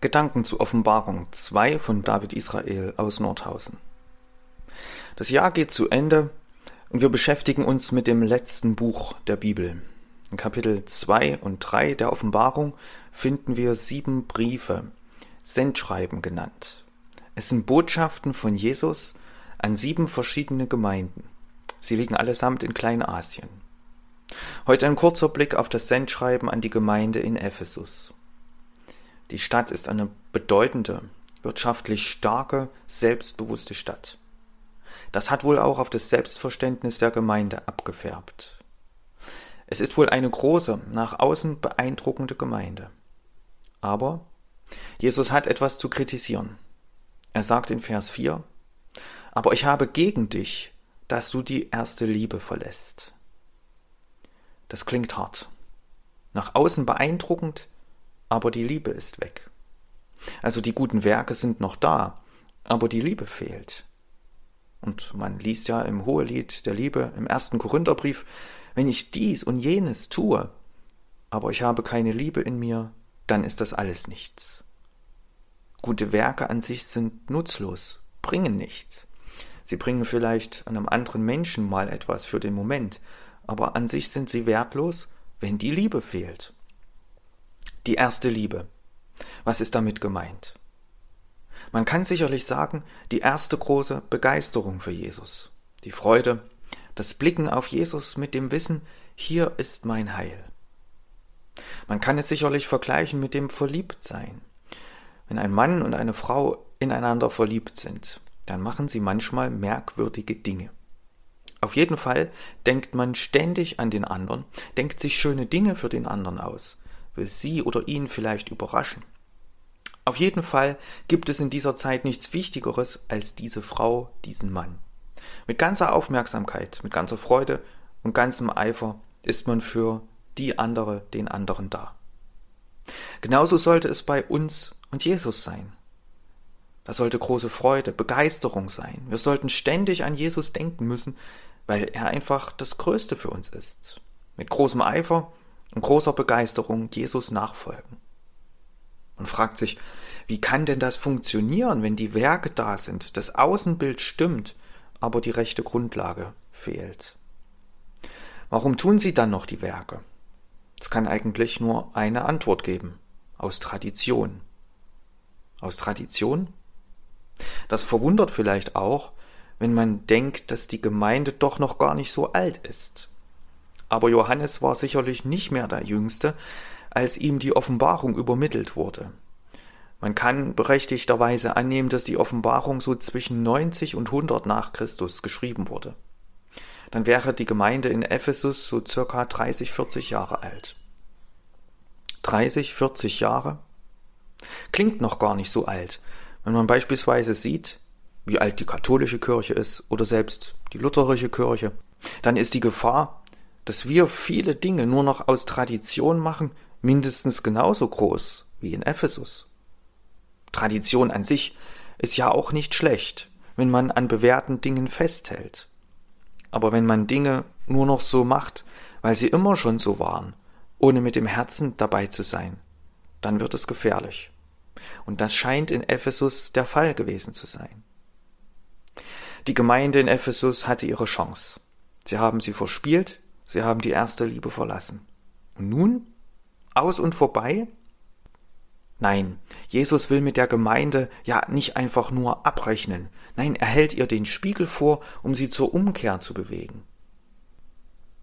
Gedanken zu Offenbarung 2 von David Israel aus Nordhausen. Das Jahr geht zu Ende und wir beschäftigen uns mit dem letzten Buch der Bibel. In Kapitel 2 und 3 der Offenbarung finden wir sieben Briefe, Sendschreiben genannt. Es sind Botschaften von Jesus an sieben verschiedene Gemeinden. Sie liegen allesamt in Kleinasien. Heute ein kurzer Blick auf das Sendschreiben an die Gemeinde in Ephesus. Die Stadt ist eine bedeutende, wirtschaftlich starke, selbstbewusste Stadt. Das hat wohl auch auf das Selbstverständnis der Gemeinde abgefärbt. Es ist wohl eine große, nach außen beeindruckende Gemeinde. Aber Jesus hat etwas zu kritisieren. Er sagt in Vers 4, aber ich habe gegen dich, dass du die erste Liebe verlässt. Das klingt hart. Nach außen beeindruckend, aber die Liebe ist weg. Also die guten Werke sind noch da, aber die Liebe fehlt. Und man liest ja im Hohelied der Liebe im ersten Korintherbrief, wenn ich dies und jenes tue, aber ich habe keine Liebe in mir, dann ist das alles nichts. Gute Werke an sich sind nutzlos, bringen nichts. Sie bringen vielleicht einem anderen Menschen mal etwas für den Moment, aber an sich sind sie wertlos, wenn die Liebe fehlt. Die erste Liebe. Was ist damit gemeint? Man kann sicherlich sagen, die erste große Begeisterung für Jesus, die Freude, das Blicken auf Jesus mit dem Wissen, hier ist mein Heil. Man kann es sicherlich vergleichen mit dem Verliebtsein. Wenn ein Mann und eine Frau ineinander verliebt sind, dann machen sie manchmal merkwürdige Dinge. Auf jeden Fall denkt man ständig an den anderen, denkt sich schöne Dinge für den anderen aus, sie oder ihn vielleicht überraschen. Auf jeden Fall gibt es in dieser Zeit nichts Wichtigeres als diese Frau, diesen Mann. Mit ganzer Aufmerksamkeit, mit ganzer Freude und ganzem Eifer ist man für die andere, den anderen da. Genauso sollte es bei uns und Jesus sein. Da sollte große Freude, Begeisterung sein. Wir sollten ständig an Jesus denken müssen, weil er einfach das Größte für uns ist. Mit großem Eifer und großer Begeisterung Jesus nachfolgen. Man fragt sich, wie kann denn das funktionieren, wenn die Werke da sind, das Außenbild stimmt, aber die rechte Grundlage fehlt? Warum tun sie dann noch die Werke? Es kann eigentlich nur eine Antwort geben. Aus Tradition. Aus Tradition? Das verwundert vielleicht auch, wenn man denkt, dass die Gemeinde doch noch gar nicht so alt ist. Aber Johannes war sicherlich nicht mehr der Jüngste, als ihm die Offenbarung übermittelt wurde. Man kann berechtigterweise annehmen, dass die Offenbarung so zwischen 90 und 100 nach Christus geschrieben wurde. Dann wäre die Gemeinde in Ephesus so circa 30, 40 Jahre alt. 30, 40 Jahre? Klingt noch gar nicht so alt, wenn man beispielsweise sieht, wie alt die katholische Kirche ist oder selbst die lutherische Kirche, dann ist die Gefahr, dass wir viele Dinge nur noch aus Tradition machen, mindestens genauso groß wie in Ephesus. Tradition an sich ist ja auch nicht schlecht, wenn man an bewährten Dingen festhält. Aber wenn man Dinge nur noch so macht, weil sie immer schon so waren, ohne mit dem Herzen dabei zu sein, dann wird es gefährlich. Und das scheint in Ephesus der Fall gewesen zu sein. Die Gemeinde in Ephesus hatte ihre Chance. Sie haben sie verspielt, Sie haben die erste Liebe verlassen. Und nun? Aus und vorbei? Nein, Jesus will mit der Gemeinde ja nicht einfach nur abrechnen. Nein, er hält ihr den Spiegel vor, um sie zur Umkehr zu bewegen.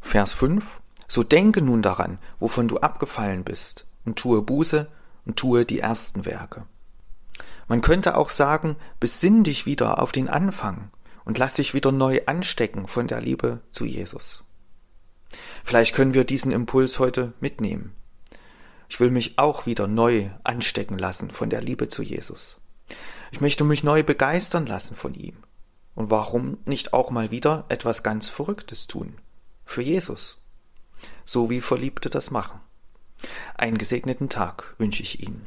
Vers 5. So denke nun daran, wovon du abgefallen bist, und tue Buße und tue die ersten Werke. Man könnte auch sagen, besinn dich wieder auf den Anfang und lass dich wieder neu anstecken von der Liebe zu Jesus. Vielleicht können wir diesen Impuls heute mitnehmen. Ich will mich auch wieder neu anstecken lassen von der Liebe zu Jesus. Ich möchte mich neu begeistern lassen von ihm. Und warum nicht auch mal wieder etwas ganz Verrücktes tun? Für Jesus. So wie Verliebte das machen. Einen gesegneten Tag wünsche ich Ihnen.